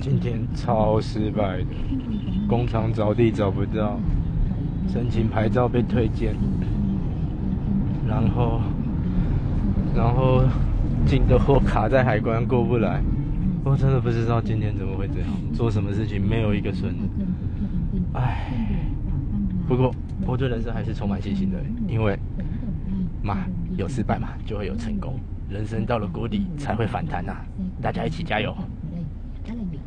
今天超失败的，工厂找地找不到，申请牌照被推荐，然后，然后进的货卡在海关过不来，我真的不知道今天怎么会这样，做什么事情没有一个顺的，唉，不过我对人生还是充满信心的，因为嘛有失败嘛就会有成功，人生到了谷底才会反弹呐，大家一起加油。